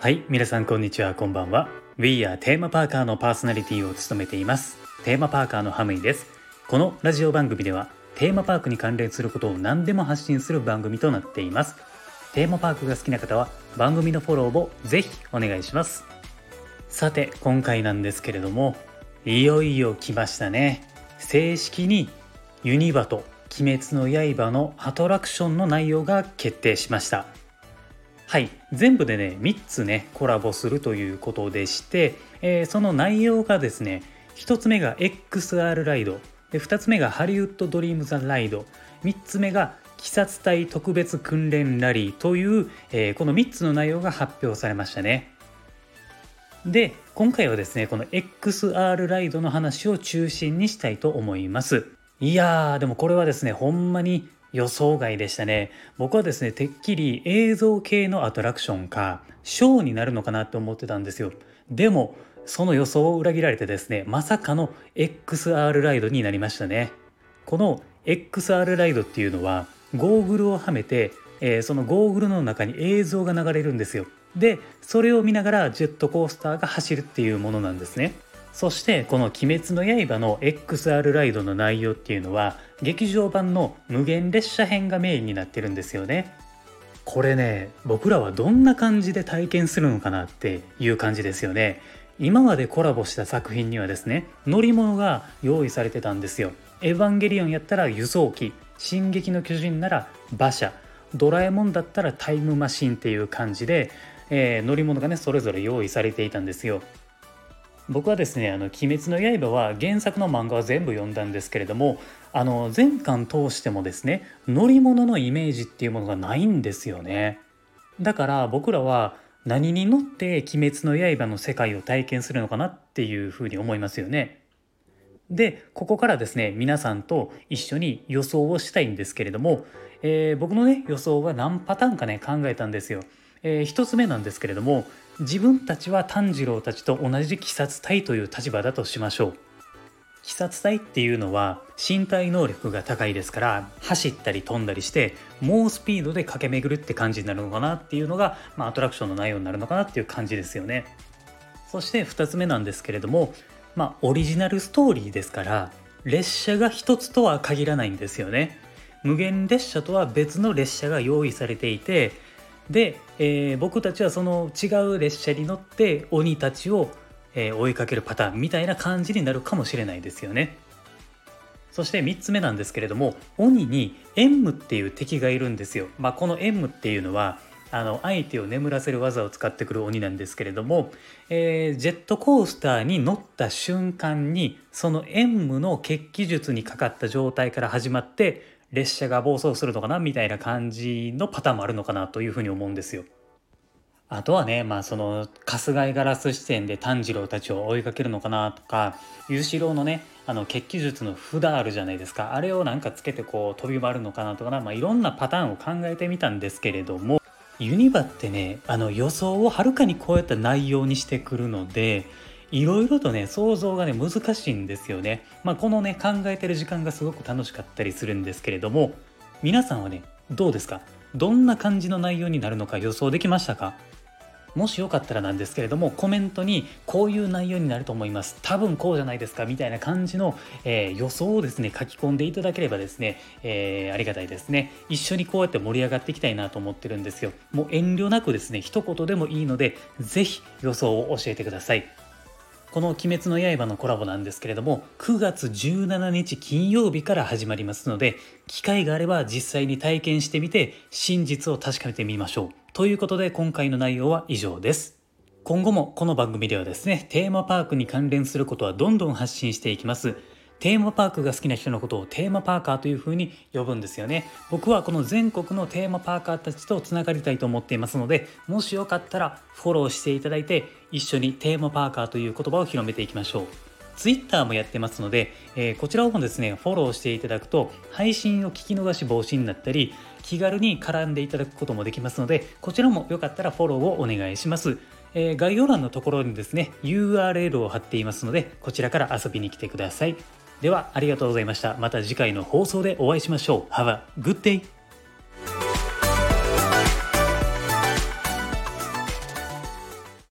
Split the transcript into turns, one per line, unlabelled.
はい皆さんこんにちは。こんばんは。We are テーマパーカーのパーソナリティを務めています。テーマパーカーのハムイです。このラジオ番組ではテーマパークに関連することを何でも発信する番組となっています。テーマパークが好きな方は番組のフォローをぜひお願いします。さて今回なんですけれどもいよいよ来ましたね。正式にユニバと鬼滅の刃のアトラクションの内容が決定しました。はい。全部でね3つねコラボするということでして、えー、その内容がですね1つ目が XR ライドで2つ目がハリウッド・ドリーム・ザ・ライド3つ目が鬼殺隊特別訓練ラリーという、えー、この3つの内容が発表されましたね。で今回はですねこの XR ライドの話を中心にしたいと思います。いやーでもこれはですねほんまに予想外でしたね。僕はですねてっきり映像系のアトラクションかショーになるのかなって思ってたんですよ。でもその予想を裏切られてですねまさかの XR ライドになりましたね。この XR ライドっていうのはゴーグルをはめて、えー、そのゴーグルの中に映像が流れるんですよ。でそれを見ながらジェットコースターが走るっていうものなんですね。そしてこの「鬼滅の刃」の XR ライドの内容っていうのは劇場版の無限列車編がメインになってるんですよね。これね僕らはどんな感じで体験するのかなっていう感じですよね。今までコラボした作品にはですね乗り物が用意されてたんですよ。エヴァンゲリオンやったら輸送機進撃の巨人なら馬車ドラえもんだったらタイムマシンっていう感じでえー、乗り物がねそれぞれ用意されていたんですよ。僕はですね「あの鬼滅の刃」は原作の漫画は全部読んだんですけれどもあの全巻通してもですね乗り物のイメージっていうものがないんですよね。だから僕らは何に乗って「鬼滅の刃」の世界を体験するのかなっていうふうに思いますよね。でここからですね皆さんと一緒に予想をしたいんですけれども、えー、僕のね予想は何パターンかね考えたんですよ。えー、1つ目なんですけれども自分たちは炭治郎たちと同じ鬼殺隊という立場だとしましょう。鬼殺隊っていうのは身体能力が高いですから走ったり飛んだりして猛スピードで駆け巡るって感じになるのかなっていうのが、まあ、アトラクションの内容になるのかなっていう感じですよね。そして2つ目なんですけれどもまあオリジナルストーリーですから列車が1つとは限らないんですよね。無限列車とは別の列車が用意されていてで、えー、僕たちはその違う列車に乗って鬼たちを、えー、追いかけるパターンみたいな感じになるかもしれないですよね。そして3つ目なんですけれども鬼にエンムっていう敵がいるんですよ。まあ、このエンムっていうのはあの相手を眠らせる技を使ってくる鬼なんですけれども、えー、ジェットコースターに乗った瞬間にそのエンムの血気術にかかった状態から始まって列車が暴走するのかなみたいな感じのパターンもあるのかなというふうに思うんですよ。あとはね、まあ、その春日井ガラス視点で炭治郎たちを追いかけるのかなとか裕次郎のねあの血気術の札あるじゃないですかあれをなんかつけてこう飛び回るのかなとかな、まあ、いろんなパターンを考えてみたんですけれどもユニバってねあの予想をはるかに超えた内容にしてくるのでいろいろとね想像がね難しいんですよね。まあ、このね考えてる時間がすごく楽しかったりするんですけれども皆さんはねどうですか？どんな感じの内容になるのか予想できましたか？もしよかったらなんですけれどもコメントにこういう内容になると思います。多分こうじゃないですか？みたいな感じの、えー、予想をですね書き込んでいただければですね、えー、ありがたいですね。一緒にこうやって盛り上がっていきたいなと思ってるんですよ。もう遠慮なくですね一言でもいいので是非予想を教えてください。この「鬼滅の刃」のコラボなんですけれども9月17日金曜日から始まりますので機会があれば実際に体験してみて真実を確かめてみましょう。ということで今回の内容は以上です。今後もこの番組ではですねテーマパークに関連することはどんどん発信していきます。テーマパークが好きな人のことをテーマパーカーというふうに呼ぶんですよね。僕はこの全国のテーマパーカーたちとつながりたいと思っていますのでもしよかったらフォローしていただいて一緒にテーマパーカーという言葉を広めていきましょう。Twitter もやってますので、えー、こちらをもですねフォローしていただくと配信を聞き逃し防止になったり気軽に絡んでいただくこともできますのでこちらもよかったらフォローをお願いします。えー、概要欄のところにですね URL を貼っていますのでこちらから遊びに来てください。ではありがとうございました。また次回の放送でお会いしましょう。Have a good day.